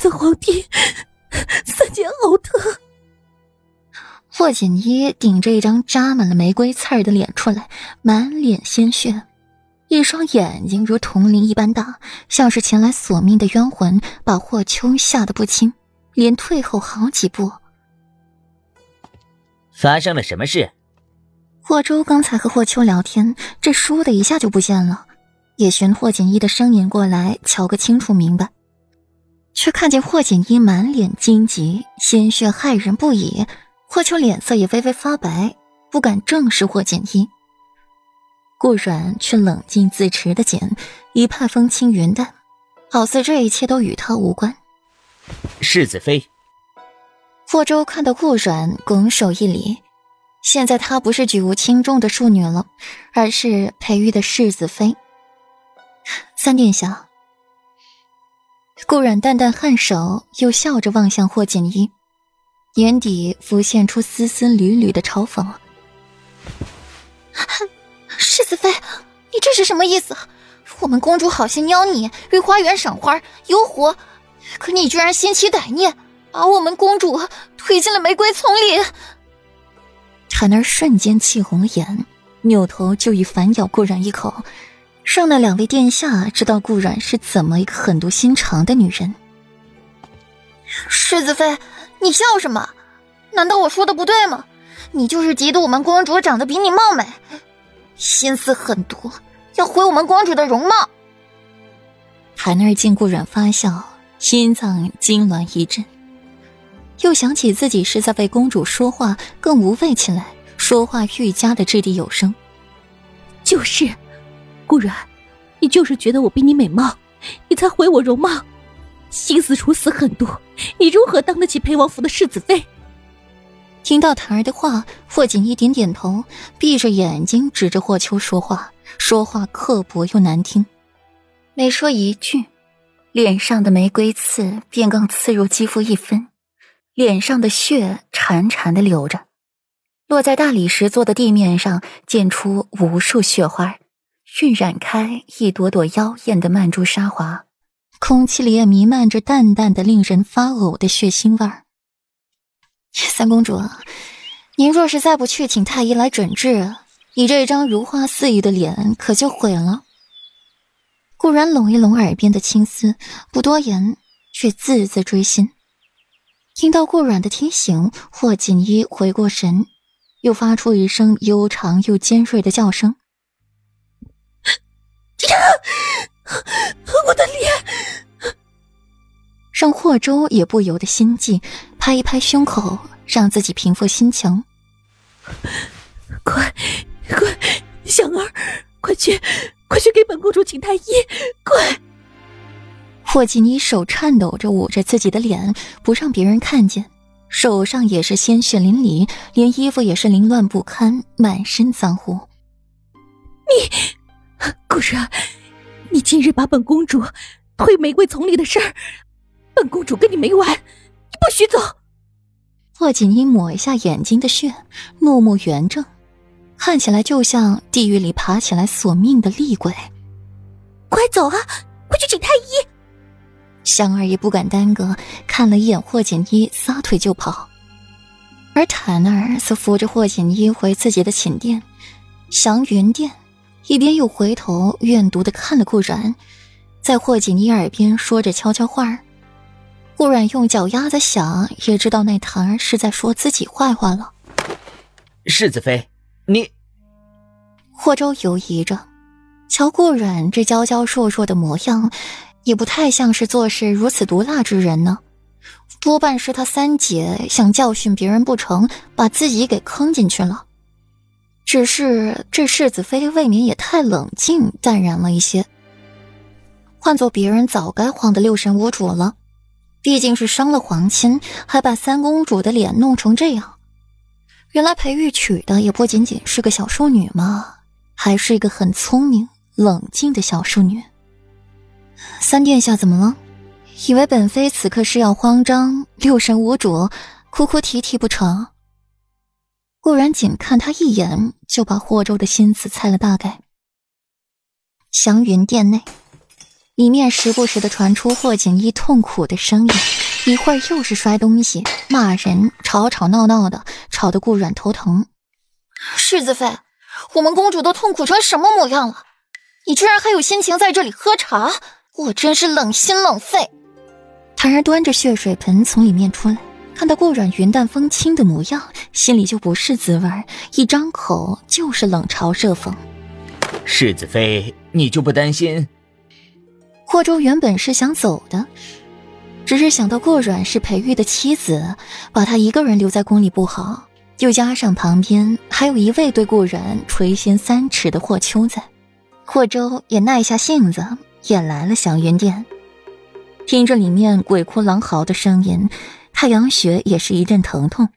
子皇帝，三姐好疼。霍锦衣顶着一张扎满了玫瑰刺儿的脸出来，满脸鲜血，一双眼睛如铜铃一般大，像是前来索命的冤魂，把霍秋吓得不轻，连退后好几步。发生了什么事？霍州刚才和霍秋聊天，这倏的一下就不见了，也寻霍锦衣的声音过来瞧个清楚明白，却看见霍锦衣满脸荆棘，鲜血骇人不已。霍秋脸色也微微发白，不敢正视霍锦衣。顾阮却冷静自持的紧，一派风轻云淡，好似这一切都与他无关。世子妃，霍州看到顾阮，拱手一礼。现在她不是举无轻重的庶女了，而是培育的世子妃。三殿下，顾阮淡淡颔首，又笑着望向霍锦衣。眼底浮现出丝丝缕缕的嘲讽。世子妃，你这是什么意思？我们公主好心邀你于花园赏花游湖，可你居然心起歹念，把我们公主推进了玫瑰丛里。婵儿瞬间气红了眼，扭头就欲反咬顾然一口，让那两位殿下知道顾然是怎么一个狠毒心肠的女人。世子妃。你笑什么？难道我说的不对吗？你就是嫉妒我们公主长得比你貌美，心思狠毒，要毁我们公主的容貌。海儿见顾阮发笑，心脏痉挛一阵，又想起自己是在为公主说话，更无畏起来，说话愈加的掷地有声。就是，顾然，你就是觉得我比你美貌，你才毁我容貌。心思如此狠毒，你如何当得起裴王府的世子妃？听到檀儿的话，霍锦一点点头，闭着眼睛指着霍秋说话，说话刻薄又难听。每说一句，脸上的玫瑰刺便更刺入肌肤一分，脸上的血潺潺的流着，落在大理石做的地面上，溅出无数血花，晕染开一朵朵妖艳的曼珠沙华。空气里也弥漫着淡淡的、令人发呕的血腥味儿。三公主，您若是再不去请太医来诊治，你这张如花似玉的脸可就毁了。顾然拢一拢耳边的青丝，不多言，却字字锥心。听到顾阮的提醒，霍锦衣回过神，又发出一声悠长又尖锐的叫声。让霍州也不由得心悸，拍一拍胸口，让自己平复心情。快，快，香儿，快去，快去给本公主请太医！快！霍锦衣手颤抖着捂着自己的脸，不让别人看见，手上也是鲜血淋漓，连衣服也是凌乱不堪，满身脏污。你，顾然。你今日把本公主推玫瑰丛里的事儿，本公主跟你没完，你不许走！霍锦衣抹一下眼睛的血，怒目圆睁，看起来就像地狱里爬起来索命的厉鬼。快走啊！快去请太医！香儿也不敢耽搁，看了一眼霍锦衣，撒腿就跑。而坦儿则扶着霍锦衣回自己的寝殿，祥云殿。一边又回头怨毒的看了顾然，在霍锦衣耳边说着悄悄话顾然用脚丫子想，也知道那坛儿是在说自己坏话了。世子妃，你……霍州犹疑着，瞧顾然这娇娇弱弱的模样，也不太像是做事如此毒辣之人呢。多半是他三姐想教训别人不成，把自己给坑进去了。只是这世子妃未免也太冷静淡然了一些。换做别人，早该慌得六神无主了。毕竟是伤了皇亲，还把三公主的脸弄成这样。原来裴玉娶的也不仅仅是个小淑女嘛，还是一个很聪明冷静的小淑女。三殿下怎么了？以为本妃此刻是要慌张、六神无主、哭哭啼啼不成？顾然仅看他一眼，就把霍州的心思猜了大概。祥云殿内，里面时不时的传出霍景一痛苦的声音，一会儿又是摔东西、骂人，吵吵闹闹的，吵得顾阮头疼。世子妃，我们公主都痛苦成什么模样了？你居然还有心情在这里喝茶，我真是冷心冷肺。檀儿端着血水盆从里面出来，看到顾阮云淡风轻的模样，心里就不是滋味一张口就是冷嘲热讽。世子妃，你就不担心？霍州原本是想走的，只是想到顾阮是裴玉的妻子，把他一个人留在宫里不好，又加上旁边还有一位对顾阮垂涎三尺的霍秋在，霍州也耐下性子，也来了祥云殿。听着里面鬼哭狼嚎的声音，太阳穴也是一阵疼痛。